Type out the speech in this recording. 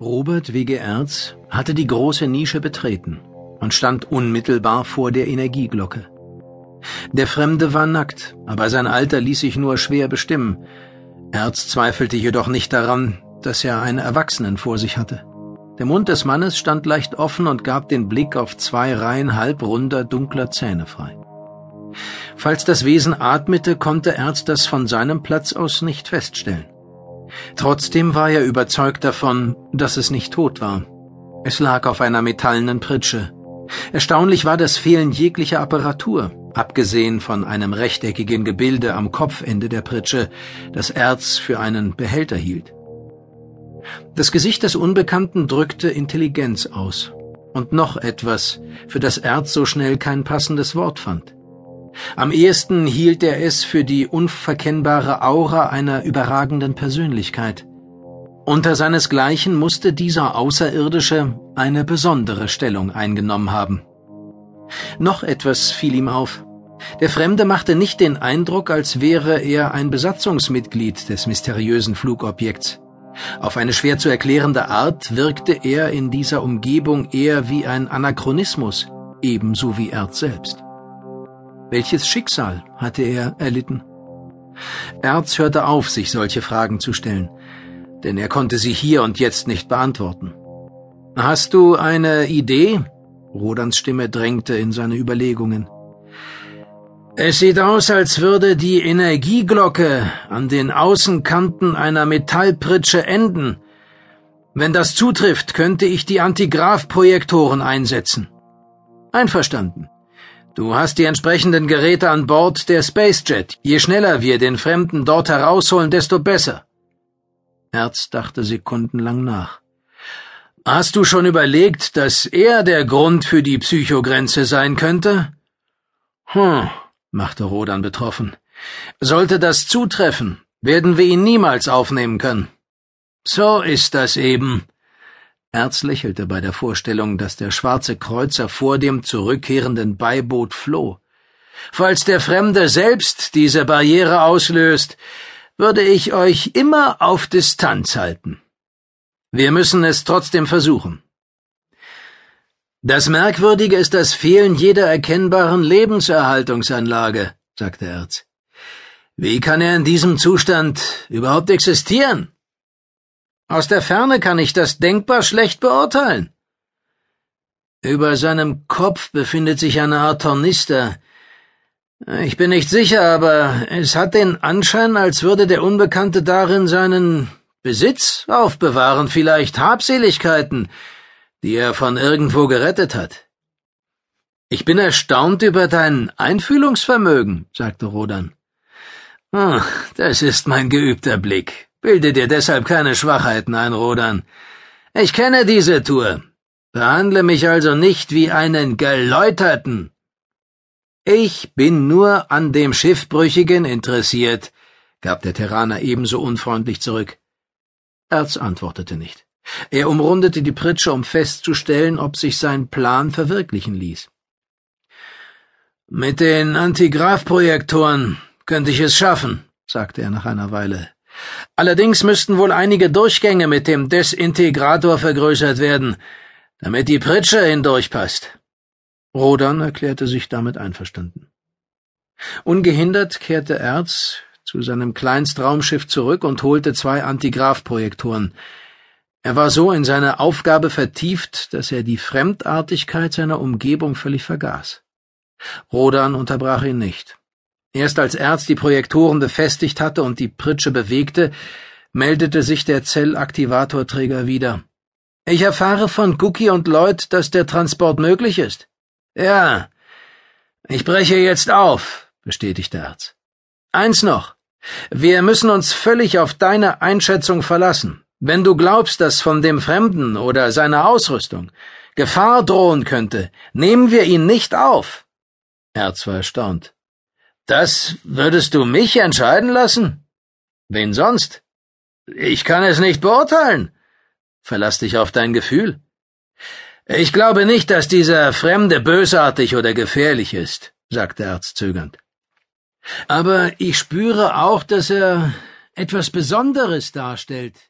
Robert W.G. Erz hatte die große Nische betreten und stand unmittelbar vor der Energieglocke. Der Fremde war nackt, aber sein Alter ließ sich nur schwer bestimmen. Erz zweifelte jedoch nicht daran, dass er einen Erwachsenen vor sich hatte. Der Mund des Mannes stand leicht offen und gab den Blick auf zwei Reihen halbrunder, dunkler Zähne frei. Falls das Wesen atmete, konnte Erz das von seinem Platz aus nicht feststellen. Trotzdem war er überzeugt davon, dass es nicht tot war. Es lag auf einer metallenen Pritsche. Erstaunlich war das Fehlen jeglicher Apparatur, abgesehen von einem rechteckigen Gebilde am Kopfende der Pritsche, das Erz für einen Behälter hielt. Das Gesicht des Unbekannten drückte Intelligenz aus und noch etwas, für das Erz so schnell kein passendes Wort fand. Am ehesten hielt er es für die unverkennbare Aura einer überragenden Persönlichkeit. Unter seinesgleichen musste dieser Außerirdische eine besondere Stellung eingenommen haben. Noch etwas fiel ihm auf. Der Fremde machte nicht den Eindruck, als wäre er ein Besatzungsmitglied des mysteriösen Flugobjekts. Auf eine schwer zu erklärende Art wirkte er in dieser Umgebung eher wie ein Anachronismus, ebenso wie Erz selbst. Welches Schicksal hatte er erlitten? Erz hörte auf, sich solche Fragen zu stellen, denn er konnte sie hier und jetzt nicht beantworten. Hast du eine Idee? Rodans Stimme drängte in seine Überlegungen. Es sieht aus, als würde die Energieglocke an den Außenkanten einer Metallpritsche enden. Wenn das zutrifft, könnte ich die Antigraphprojektoren einsetzen. Einverstanden. Du hast die entsprechenden Geräte an Bord der Spacejet. Je schneller wir den Fremden dort herausholen, desto besser. Erz dachte sekundenlang nach. Hast du schon überlegt, dass er der Grund für die Psychogrenze sein könnte? Hm, machte Rodan betroffen. Sollte das zutreffen, werden wir ihn niemals aufnehmen können. So ist das eben, Erz lächelte bei der Vorstellung, dass der schwarze Kreuzer vor dem zurückkehrenden Beiboot floh. Falls der Fremde selbst diese Barriere auslöst, würde ich euch immer auf Distanz halten. Wir müssen es trotzdem versuchen. Das Merkwürdige ist das Fehlen jeder erkennbaren Lebenserhaltungsanlage, sagte Erz. Wie kann er in diesem Zustand überhaupt existieren? Aus der Ferne kann ich das denkbar schlecht beurteilen. Über seinem Kopf befindet sich eine Art Tornister. Ich bin nicht sicher, aber es hat den Anschein, als würde der Unbekannte darin seinen Besitz aufbewahren, vielleicht Habseligkeiten, die er von irgendwo gerettet hat. Ich bin erstaunt über dein Einfühlungsvermögen, sagte Rodan. Oh, das ist mein geübter Blick. Bilde dir deshalb keine Schwachheiten ein, Rodan. Ich kenne diese Tour. Behandle mich also nicht wie einen Geläuterten. Ich bin nur an dem Schiffbrüchigen interessiert, gab der Terraner ebenso unfreundlich zurück. Erz antwortete nicht. Er umrundete die Pritsche, um festzustellen, ob sich sein Plan verwirklichen ließ. Mit den Antigraphprojektoren könnte ich es schaffen, sagte er nach einer Weile. Allerdings müssten wohl einige Durchgänge mit dem Desintegrator vergrößert werden, damit die Pritsche hindurchpasst. Rodan erklärte sich damit einverstanden. Ungehindert kehrte Erz zu seinem Kleinstraumschiff zurück und holte zwei Antigraphprojektoren. Er war so in seine Aufgabe vertieft, dass er die Fremdartigkeit seiner Umgebung völlig vergaß. Rodan unterbrach ihn nicht. Erst als Erz die Projektoren befestigt hatte und die Pritsche bewegte, meldete sich der Zellaktivatorträger wieder. Ich erfahre von Cookie und Lloyd, dass der Transport möglich ist. Ja. Ich breche jetzt auf, bestätigte Erz. Eins noch. Wir müssen uns völlig auf deine Einschätzung verlassen. Wenn du glaubst, dass von dem Fremden oder seiner Ausrüstung Gefahr drohen könnte, nehmen wir ihn nicht auf. Erz war erstaunt. Das würdest du mich entscheiden lassen? Wen sonst? Ich kann es nicht beurteilen. Verlass dich auf dein Gefühl. Ich glaube nicht, dass dieser Fremde bösartig oder gefährlich ist, sagte Erz zögernd. Aber ich spüre auch, dass er etwas Besonderes darstellt.